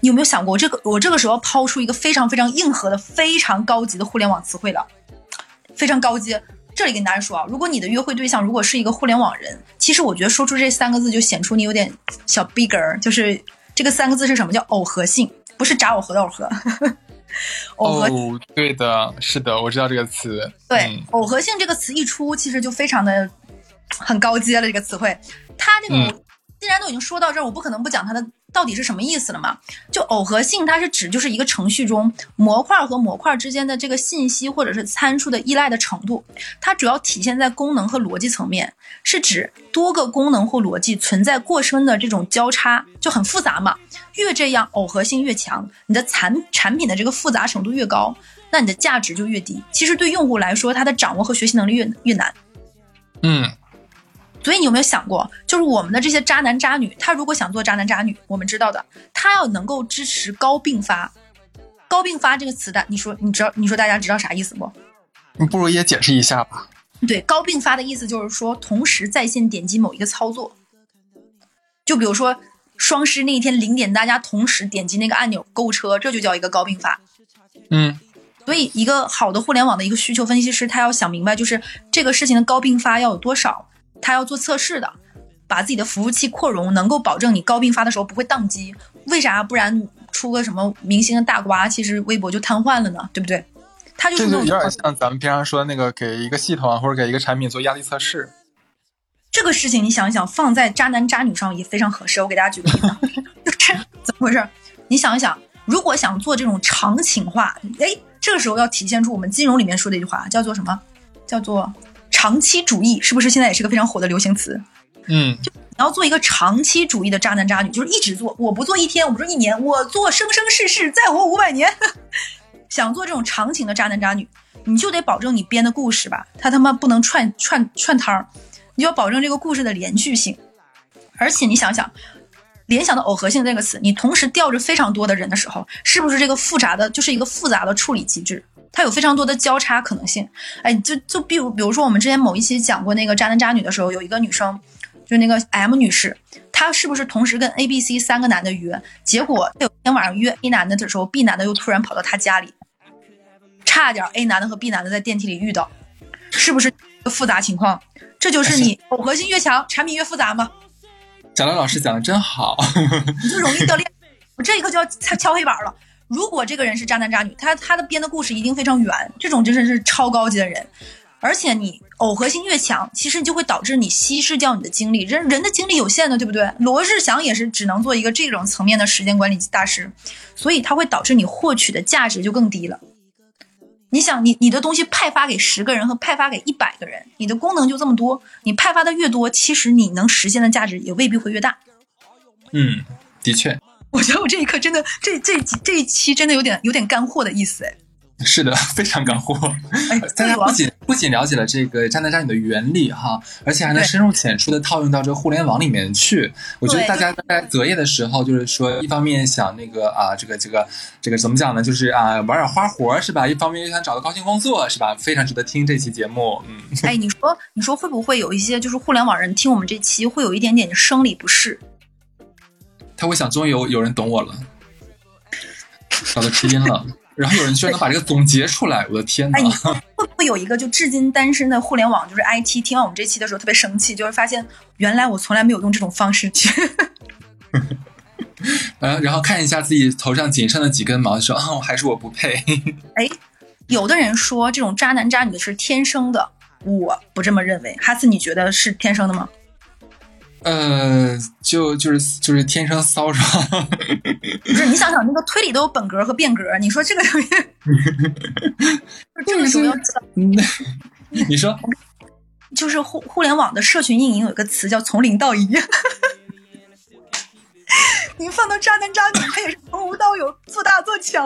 你有没有想过这个？我这个时候抛出一个非常非常硬核的、非常高级的互联网词汇了，非常高级。这里跟大家说啊，如果你的约会对象如果是一个互联网人，其实我觉得说出这三个字就显出你有点小 bigger，就是。这个三个字是什么？叫耦合性，不是炸耦合的耦合。耦合，对的，是的，我知道这个词。对，耦合性这个词一出，其实就非常的很高阶了。这个词汇，它这个既然都已经说到这儿，我不可能不讲它的。到底是什么意思了嘛？就耦合性，它是指就是一个程序中模块和模块之间的这个信息或者是参数的依赖的程度。它主要体现在功能和逻辑层面，是指多个功能或逻辑存在过深的这种交叉，就很复杂嘛。越这样耦合性越强，你的产产品的这个复杂程度越高，那你的价值就越低。其实对用户来说，他的掌握和学习能力越越难。嗯。所以你有没有想过，就是我们的这些渣男渣女，他如果想做渣男渣女，我们知道的，他要能够支持高并发。高并发这个词的，你说你知道？你说大家知道啥意思不？你不如也解释一下吧。对，高并发的意思就是说，同时在线点击某一个操作。就比如说双十那一天零点，大家同时点击那个按钮购物车，这就叫一个高并发。嗯。所以，一个好的互联网的一个需求分析师，他要想明白，就是这个事情的高并发要有多少。他要做测试的，把自己的服务器扩容，能够保证你高并发的时候不会宕机。为啥？不然出个什么明星的大瓜，其实微博就瘫痪了呢？对不对？他就是有点像咱们平常说的那个，给一个系统或者给一个产品做压力测试。这个事情你想一想，放在渣男渣女上也非常合适。我给大家举个例子，*laughs* 就是怎么回事？你想一想，如果想做这种场景化，哎，这个时候要体现出我们金融里面说的一句话，叫做什么？叫做。长期主义是不是现在也是个非常火的流行词？嗯，就你要做一个长期主义的渣男渣女，就是一直做，我不做一天，我不做一年，我做生生世世，再活五百年。*laughs* 想做这种长情的渣男渣女，你就得保证你编的故事吧，他他妈不能串串串摊儿，你就要保证这个故事的连续性。而且你想想，联想的耦合性这个词，你同时吊着非常多的人的时候，是不是这个复杂的就是一个复杂的处理机制？它有非常多的交叉可能性，哎，就就比如，比如说我们之前某一期讲过那个渣男渣女的时候，有一个女生，就那个 M 女士，她是不是同时跟 A、B、C 三个男的约？结果有天晚上约 A 男的的时候，B 男的又突然跑到她家里，差点 A 男的和 B 男的在电梯里遇到，是不是复杂情况？这就是你耦合性越强，产品越复杂吗？贾乐老师讲的真好，你就容易掉链，我这一刻就要敲敲黑板了。如果这个人是渣男渣女，他他的编的故事一定非常圆，这种真的是超高级的人。而且你耦合性越强，其实你就会导致你稀释掉你的精力。人人的精力有限的，对不对？罗志祥也是只能做一个这种层面的时间管理大师，所以它会导致你获取的价值就更低了。你想，你你的东西派发给十个人和派发给一百个人，你的功能就这么多，你派发的越多，其实你能实现的价值也未必会越大。嗯，的确。我觉得我这一刻真的，这这几这一期真的有点有点干货的意思哎。是的，*laughs* 非常干货。哎，大家不仅不仅了解了这个渣男渣女的原理哈，而且还能深入浅出的套用到这个互联网里面去。我觉得大家在择业的时候，就是说，一方面想那个啊，这个这个这个怎么讲呢？就是啊，玩点花活是吧？一方面又想找到高薪工作是吧？非常值得听这期节目。嗯，哎，你说你说会不会有一些就是互联网人听我们这期会有一点点生理不适？他会想，终于有有人懂我了，找到知音了。*laughs* 然后有人居然能把这个总结出来，我的天哪哎，！会不会有一个就至今单身的互联网就是 IT 听完我们这期的时候特别生气，就是发现原来我从来没有用这种方式去。*laughs* 呃，然后看一下自己头上仅剩的几根毛，说啊，*laughs* 还是我不配。哎，有的人说这种渣男渣女是天生的，我不这么认为。哈斯，你觉得是天生的吗？呃，就就是就是天生骚扰。不是，你想想那个推理都有本格和变格，你说这个东西，*laughs* 就这个时候要 *laughs* 你说 *laughs* 就是互互联网的社群运营有一个词叫从零到一。你放到渣男渣女，他也是从无到有，做大做强。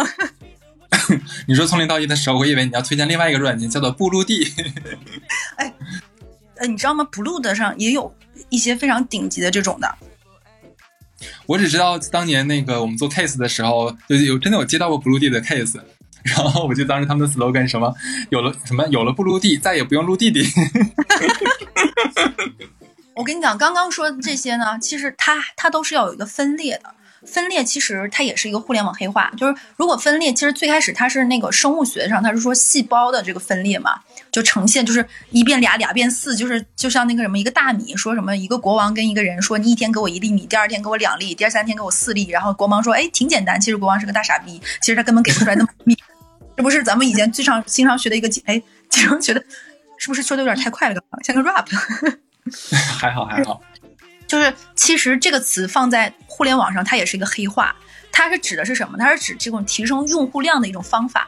你说从零到一的时候，我以为你要推荐另外一个软件，叫做布鲁地。呃，你知道吗？Blue 的上也有一些非常顶级的这种的。我只知道当年那个我们做 case 的时候，有有真的有接到过 Blue 地的 case，*laughs* 然后我记得当时他们的 slogan 什么有了什么有了布鲁地，再也不用录弟弟。*laughs* 我跟你讲，刚刚说的这些呢，其实它它都是要有一个分裂的。分裂其实它也是一个互联网黑化，就是如果分裂，其实最开始它是那个生物学上，它是说细胞的这个分裂嘛，就呈现就是一变俩，俩变四，就是就像那个什么一个大米，说什么一个国王跟一个人说，你一天给我一粒米，第二天给我两粒，第二三天给我四粒，然后国王说，哎，挺简单，其实国王是个大傻逼，其实他根本给不出来那么密，*laughs* 这不是咱们以前最常经常学的一个，哎，经常觉得是不是说的有点太快了，像个 rap。*laughs* 还好还好，就是其实这个词放在互联网上，它也是一个黑话。它是指的是什么？它是指这种提升用户量的一种方法。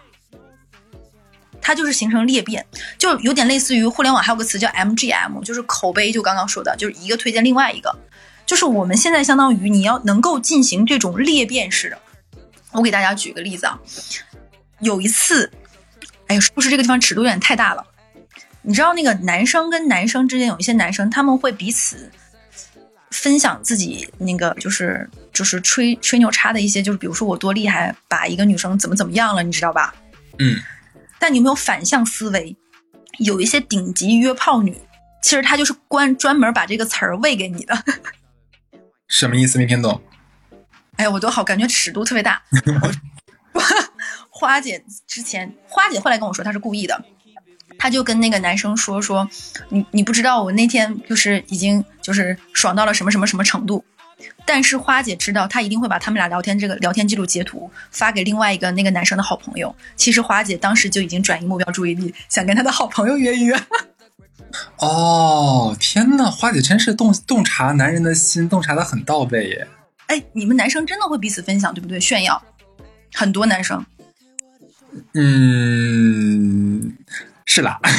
它就是形成裂变，就有点类似于互联网还有个词叫 MGM，就是口碑，就刚刚说的，就是一个推荐另外一个。就是我们现在相当于你要能够进行这种裂变式的。我给大家举个例子啊，有一次，哎呀，是不是这个地方尺度有点太大了？你知道那个男生跟男生之间有一些男生他们会彼此分享自己那个就是就是吹吹牛叉的一些，就是比如说我多厉害，把一个女生怎么怎么样了，你知道吧？嗯，但你有没有反向思维？有一些顶级约炮女，其实她就是关专门把这个词儿喂给你的。*laughs* 什么意思？没听懂。哎呀，我都好感觉尺度特别大。*laughs* 花姐之前，花姐后来跟我说她是故意的，她就跟那个男生说说，你你不知道我那天就是已经就是爽到了什么什么什么程度。但是花姐知道，她一定会把他们俩聊天这个聊天记录截图发给另外一个那个男生的好朋友。其实花姐当时就已经转移目标注意力，想跟她的好朋友约一约。*laughs* 哦，天呐，花姐真是洞洞察男人的心，洞察的很到位耶。哎，你们男生真的会彼此分享，对不对？炫耀，很多男生。嗯，是啦。*laughs*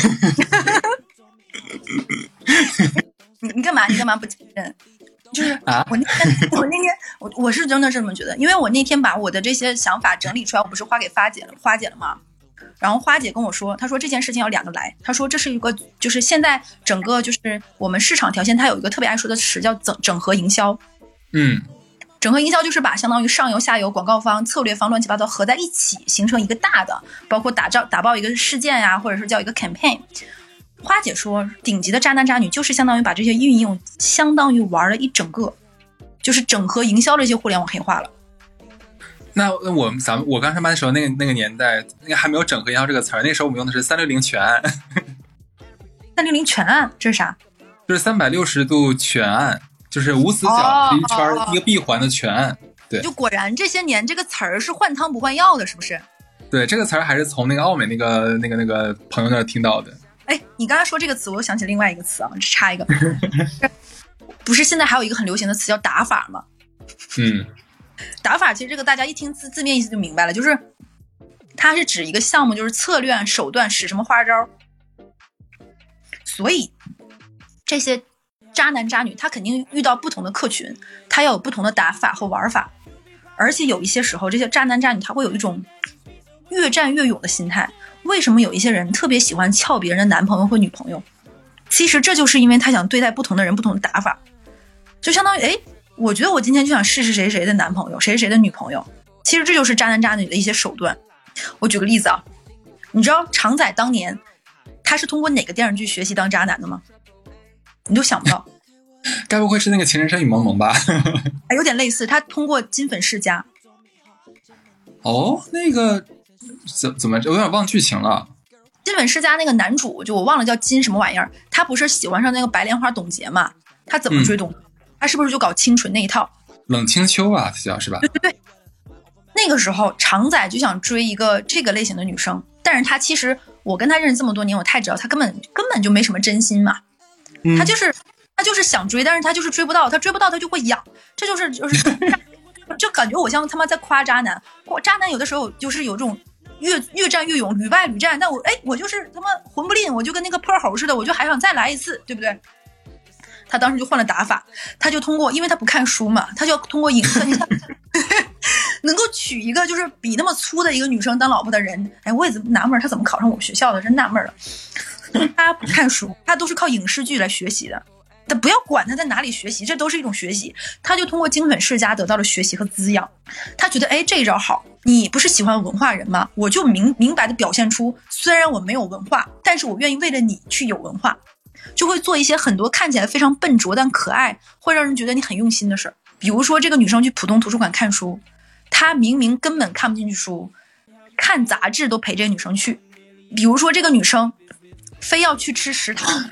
你你干嘛？你干嘛不承认？就是啊我那天，我那天，我我是真的是这么觉得，因为我那天把我的这些想法整理出来，我不是发给花姐了，花姐了吗？然后花姐跟我说，她说这件事情要两个来，她说这是一个，就是现在整个就是我们市场条件，它有一个特别爱说的词叫整整合营销。嗯，整合营销就是把相当于上游、下游、广告方、策略方乱七八糟合在一起，形成一个大的，包括打造打爆一个事件呀、或者是叫一个 campaign。花姐说，顶级的渣男渣女就是相当于把这些运用，相当于玩了一整个，就是整合营销这些互联网黑化了。那那我们咱们我刚上班的时候，那个那个年代，那个还没有整合营销这个词儿，那个时候我们用的是三六零全案，*laughs* 三六零全案这是啥？就是三百六十度全案，就是无死角一圈一个闭环的全案。对就果然这些年这个词儿是换汤不换药的，是不是？对，这个词儿还是从那个奥美那个那个那个朋友那儿听到的。哎，你刚才说这个词，我又想起另外一个词啊，插一个，*laughs* 不是现在还有一个很流行的词叫打法吗？嗯，*laughs* 打法其实这个大家一听字字面意思就明白了，就是它是指一个项目，就是策略、手段使什么花招。所以这些渣男渣女，他肯定遇到不同的客群，他要有不同的打法和玩法，而且有一些时候，这些渣男渣女他会有一种越战越勇的心态。为什么有一些人特别喜欢撬别人的男朋友或女朋友？其实这就是因为他想对待不同的人不同的打法，就相当于哎，我觉得我今天就想试试谁谁的男朋友，谁谁的女朋友。其实这就是渣男渣女的一些手段。我举个例子啊，你知道常仔当年他是通过哪个电视剧学习当渣男的吗？你都想不到，*laughs* 该不会是那个《情深深雨蒙蒙》吧？*laughs* 哎，有点类似，他通过金粉世家。哦，那个怎怎么我有点忘剧情了。金粉世家那个男主，就我忘了叫金什么玩意儿，他不是喜欢上那个白莲花董洁嘛？他怎么追董？他是不是就搞清纯那一套？冷清秋啊，他叫是吧？对对对。那个时候，常仔就想追一个这个类型的女生，但是他其实我跟他认识这么多年，我太知道他根本根本就没什么真心嘛。他就是他就是想追，但是他就是追不到，他追不到他就会痒，这就是就是 *laughs* 就感觉我像他妈在夸渣男，渣男有的时候就是有这种越越战越勇，屡败屡战，那我哎我就是他妈魂不吝，我就跟那个泼猴似的，我就还想再来一次，对不对？他当时就换了打法，他就通过，因为他不看书嘛，他就要通过影视，*laughs* 能够娶一个就是比那么粗的一个女生当老婆的人，哎，我也纳闷他怎么考上我们学校的，真纳闷了。他不看书，他都是靠影视剧来学习的。他不要管他在哪里学习，这都是一种学习。他就通过金粉世家得到了学习和滋养。他觉得，哎，这一招好。你不是喜欢文化人吗？我就明明白的表现出，虽然我没有文化，但是我愿意为了你去有文化。就会做一些很多看起来非常笨拙但可爱，会让人觉得你很用心的事儿。比如说，这个女生去普通图书馆看书，她明明根本看不进去书，看杂志都陪这个女生去。比如说，这个女生非要去吃食堂，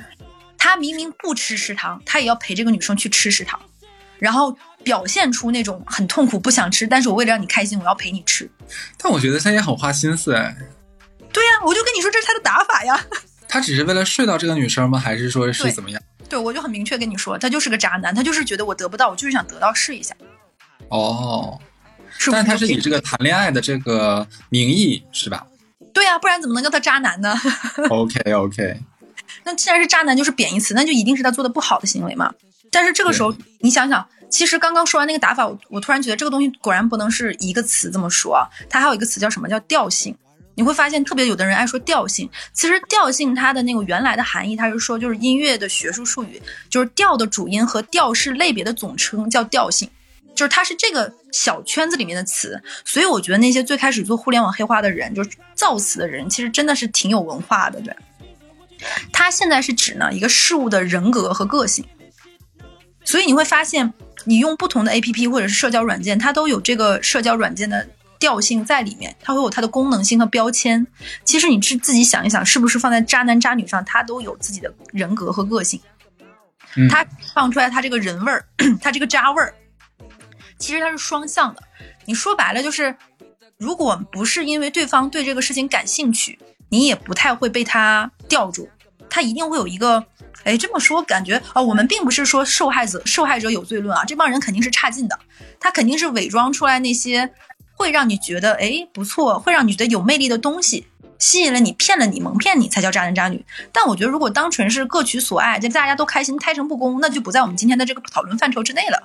他明明不吃食堂，他也要陪这个女生去吃食堂，然后表现出那种很痛苦不想吃，但是我为了让你开心，我要陪你吃。但我觉得他也很花心思哎。对呀，我就跟你说，这是他的打法呀。他只是为了睡到这个女生吗？还是说是怎么样？对，我就很明确跟你说，他就是个渣男，他就是觉得我得不到，我就是想得到试一下。哦，但他是以这个谈恋爱的这个名义是吧？对呀，不然怎么能叫他渣男呢？*laughs* OK OK，那既然是渣男，就是贬义词，那就一定是他做的不好的行为嘛。但是这个时候，你想想，其实刚刚说完那个打法，我我突然觉得这个东西果然不能是一个词这么说，它还有一个词叫什么叫调性。你会发现，特别有的人爱说调性，其实调性它的那个原来的含义，它是说就是音乐的学术术语，就是调的主音和调式类别的总称叫调性，就是它是这个小圈子里面的词。所以我觉得那些最开始做互联网黑化的人，就是造词的人，其实真的是挺有文化的，对。它现在是指呢一个事物的人格和个性，所以你会发现，你用不同的 A P P 或者是社交软件，它都有这个社交软件的。调性在里面，它会有它的功能性和标签。其实你是自己想一想，是不是放在渣男渣女上，他都有自己的人格和个性。它放出来它这个人味儿，*clears throat* 它这个渣味儿，其实它是双向的。你说白了就是，如果不是因为对方对这个事情感兴趣，你也不太会被他吊住。他一定会有一个，哎，这么说感觉啊，我们并不是说受害者受害者有罪论啊，这帮人肯定是差劲的，他肯定是伪装出来那些。会让你觉得哎不错，会让你觉得有魅力的东西吸引了你，骗了你，蒙骗你才叫渣男渣女。但我觉得如果单纯是各取所爱，就大家都开心，胎成不公，那就不在我们今天的这个讨论范畴之内了。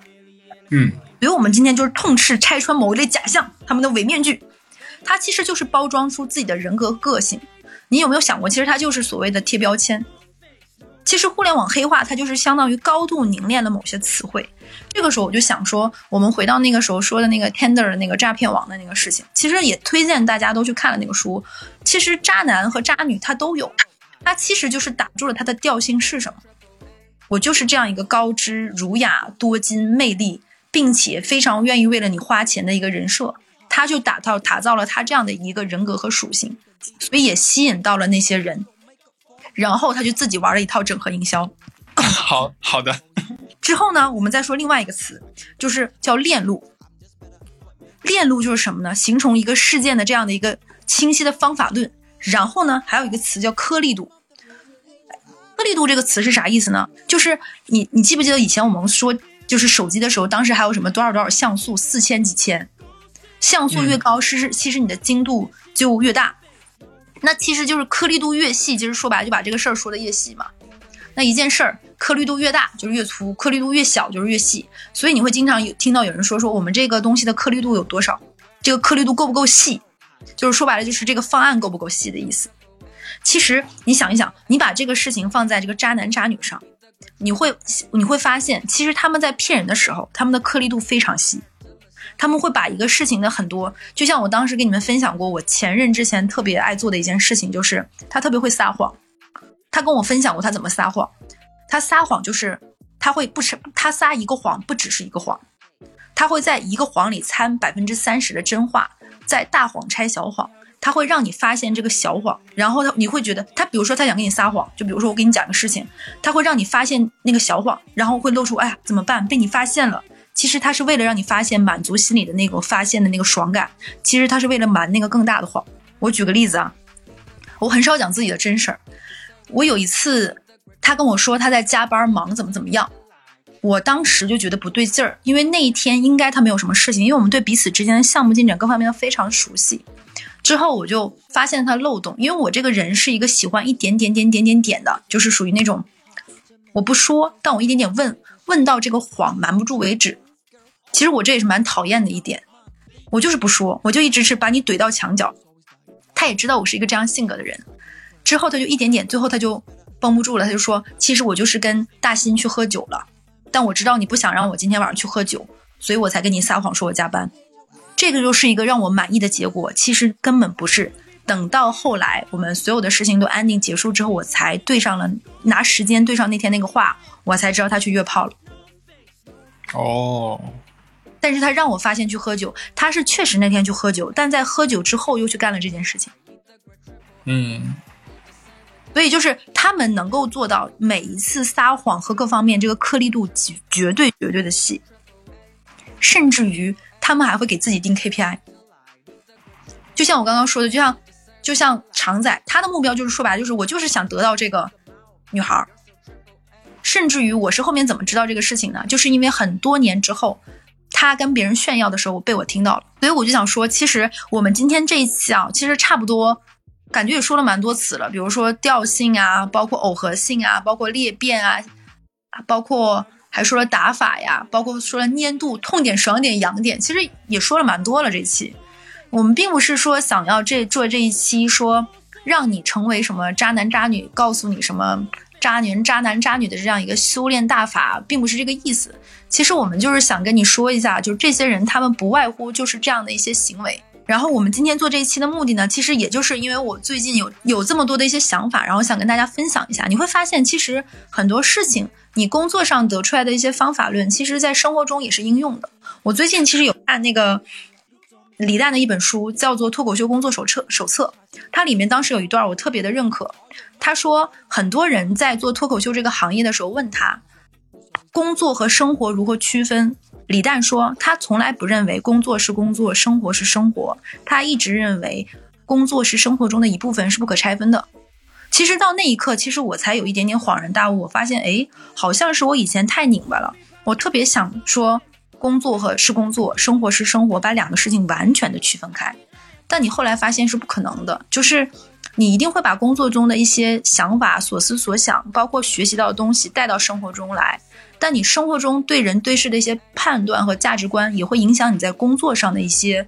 嗯，所以我们今天就是痛斥拆穿某一类假象，他们的伪面具，它其实就是包装出自己的人格个性。你有没有想过，其实它就是所谓的贴标签？其实互联网黑化，它就是相当于高度凝练了某些词汇。这个时候我就想说，我们回到那个时候说的那个 Tender 的那个诈骗网的那个事情，其实也推荐大家都去看了那个书。其实渣男和渣女他都有，他其实就是打住了他的调性是什么。我就是这样一个高知、儒雅、多金、魅力，并且非常愿意为了你花钱的一个人设，他就打造打造了他这样的一个人格和属性，所以也吸引到了那些人。然后他就自己玩了一套整合营销，*laughs* 好好的。*laughs* 之后呢，我们再说另外一个词，就是叫链路。链路就是什么呢？形成一个事件的这样的一个清晰的方法论。然后呢，还有一个词叫颗粒度。颗粒度这个词是啥意思呢？就是你你记不记得以前我们说，就是手机的时候，当时还有什么多少多少像素，四千几千，像素越高，是其实你的精度就越大。那其实就是颗粒度越细，其实说白了就把这个事儿说的越细嘛。那一件事儿颗粒度越大就是越粗，颗粒度越小就是越细。所以你会经常有听到有人说说我们这个东西的颗粒度有多少，这个颗粒度够不够细？就是说白了就是这个方案够不够细的意思。其实你想一想，你把这个事情放在这个渣男渣女上，你会你会发现，其实他们在骗人的时候，他们的颗粒度非常细。他们会把一个事情的很多，就像我当时跟你们分享过，我前任之前特别爱做的一件事情，就是他特别会撒谎。他跟我分享过他怎么撒谎，他撒谎就是他会不是他撒一个谎不只是一个谎，他会在一个谎里掺百分之三十的真话，在大谎拆小谎，他会让你发现这个小谎，然后他你会觉得他比如说他想跟你撒谎，就比如说我给你讲个事情，他会让你发现那个小谎，然后会露出哎呀怎么办被你发现了。其实他是为了让你发现，满足心里的那个发现的那个爽感。其实他是为了瞒那个更大的谎。我举个例子啊，我很少讲自己的真事儿。我有一次，他跟我说他在加班忙，怎么怎么样。我当时就觉得不对劲儿，因为那一天应该他没有什么事情，因为我们对彼此之间的项目进展各方面都非常熟悉。之后我就发现他漏洞，因为我这个人是一个喜欢一点点点点点点的，就是属于那种我不说，但我一点点问问到这个谎瞒不住为止。其实我这也是蛮讨厌的一点，我就是不说，我就一直是把你怼到墙角。他也知道我是一个这样性格的人，之后他就一点点，最后他就绷不住了，他就说：“其实我就是跟大新去喝酒了，但我知道你不想让我今天晚上去喝酒，所以我才跟你撒谎说我加班。”这个就是一个让我满意的结果。其实根本不是，等到后来我们所有的事情都安定结束之后，我才对上了拿时间对上那天那个话，我才知道他去约炮了。哦。但是他让我发现去喝酒，他是确实那天去喝酒，但在喝酒之后又去干了这件事情。嗯，所以就是他们能够做到每一次撒谎和各方面这个颗粒度绝绝对绝对的细，甚至于他们还会给自己定 KPI。就像我刚刚说的，就像就像常仔，他的目标就是说白了就是我就是想得到这个女孩儿，甚至于我是后面怎么知道这个事情呢？就是因为很多年之后。他跟别人炫耀的时候被我听到了，所以我就想说，其实我们今天这一期啊，其实差不多，感觉也说了蛮多词了，比如说调性啊，包括耦合性啊，包括裂变啊，包括还说了打法呀，包括说了粘度，痛点、爽点、痒点，其实也说了蛮多了。这期我们并不是说想要这做这一期说让你成为什么渣男渣女，告诉你什么。渣女、渣男、渣女的这样一个修炼大法，并不是这个意思。其实我们就是想跟你说一下，就是这些人他们不外乎就是这样的一些行为。然后我们今天做这一期的目的呢，其实也就是因为我最近有有这么多的一些想法，然后想跟大家分享一下。你会发现，其实很多事情，你工作上得出来的一些方法论，其实在生活中也是应用的。我最近其实有看那个。李诞的一本书叫做《脱口秀工作手册》，手册，它里面当时有一段我特别的认可。他说，很多人在做脱口秀这个行业的时候，问他工作和生活如何区分。李诞说，他从来不认为工作是工作，生活是生活，他一直认为工作是生活中的一部分，是不可拆分的。其实到那一刻，其实我才有一点点恍然大悟，我发现，哎，好像是我以前太拧巴了。我特别想说。工作和是工作，生活是生活，把两个事情完全的区分开。但你后来发现是不可能的，就是你一定会把工作中的一些想法、所思所想，包括学习到的东西带到生活中来。但你生活中对人对事的一些判断和价值观，也会影响你在工作上的一些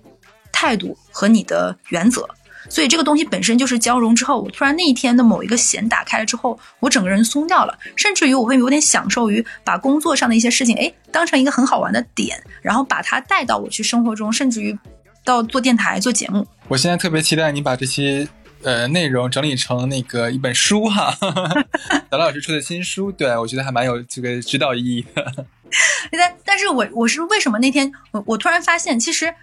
态度和你的原则。所以这个东西本身就是交融之后，我突然那一天的某一个弦打开了之后，我整个人松掉了，甚至于我会有点享受于把工作上的一些事情，哎，当成一个很好玩的点，然后把它带到我去生活中，甚至于到做电台做节目。我现在特别期待你把这些呃内容整理成那个一本书哈，*laughs* 小老师出的新书，对我觉得还蛮有这个指导意义的。*laughs* 但但是我我是为什么那天我我突然发现其实。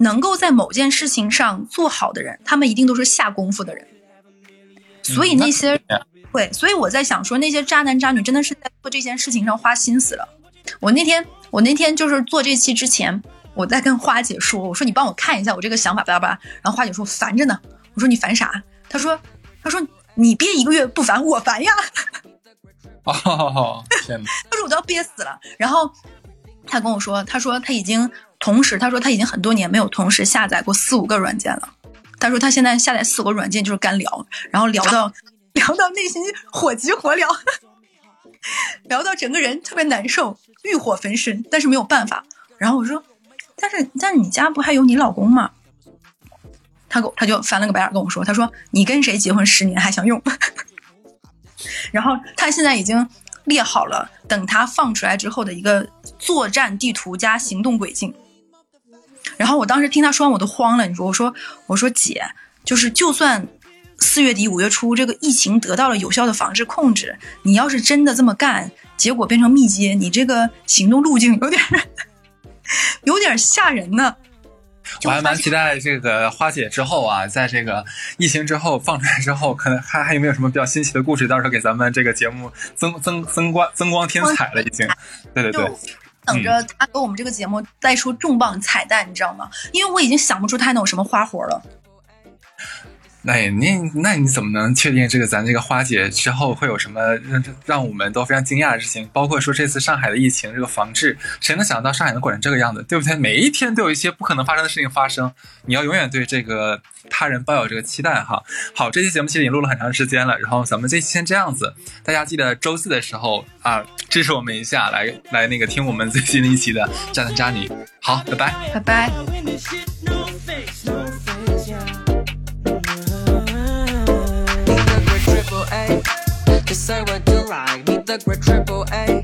能够在某件事情上做好的人，他们一定都是下功夫的人。所以那些会，所以我在想说，那些渣男渣女真的是在做这件事情上花心思了。我那天，我那天就是做这期之前，我在跟花姐说，我说你帮我看一下我这个想法，巴拉巴拉。然后花姐说烦着呢。我说你烦啥？她说，她说你憋一个月不烦，我烦呀。哦，天哪！她说我都要憋死了。然后她跟我说，她说她已经。同时，他说他已经很多年没有同时下载过四五个软件了。他说他现在下载四个软件就是干聊，然后聊到 *laughs* 聊到内心火急火燎，*laughs* 聊到整个人特别难受，欲火焚身，但是没有办法。然后我说，但是但是你家不还有你老公吗？他给我他就翻了个白眼跟我说，他说你跟谁结婚十年还想用？*laughs* 然后他现在已经列好了，等他放出来之后的一个作战地图加行动轨迹。然后我当时听他说完我都慌了，你说我说我说姐，就是就算四月底五月初这个疫情得到了有效的防治控制，你要是真的这么干，结果变成密接，你这个行动路径有点 *laughs* 有点吓人呢。我还蛮期待这个花姐之后啊，在这个疫情之后放出来之后，可能还还有没有什么比较新奇的故事，到时候给咱们这个节目增增增光增光添彩了，已经。对对对。就等着他给我们这个节目带出重磅彩蛋，你知道吗？因为我已经想不出他能有什么花活了。那那那你怎么能确定这个咱这个花姐之后会有什么让让我们都非常惊讶的事情？包括说这次上海的疫情这个防治，谁能想到上海能管成这个样子，对不对？每一天都有一些不可能发生的事情发生，你要永远对这个他人抱有这个期待哈。好，这期节目其实已经录了很长时间了，然后咱们这期先这样子，大家记得周四的时候啊支持我们一下，来来那个听我们最新的一期的渣男渣女。好，拜拜。拜拜。Just say what you like. Need the great triple A.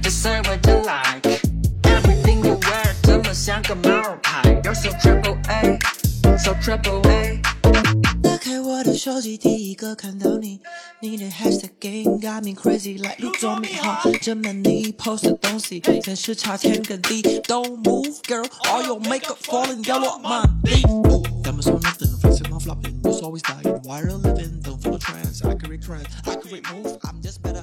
Just say what you like. Everything you wear 怎么像个毛牌？You're so triple A, so triple A. 打开我的手机，第一个看到你，你的 hashtag game got me crazy like 你做美好，这么你 post 的东西，真是差天跟地。Don't move, girl, all your makeup falling 掉落满地。Got me so nothing, flexing my flopping, it's always dying. Viral living, don't follow trends, accurate trends, accurate move. I'm just better.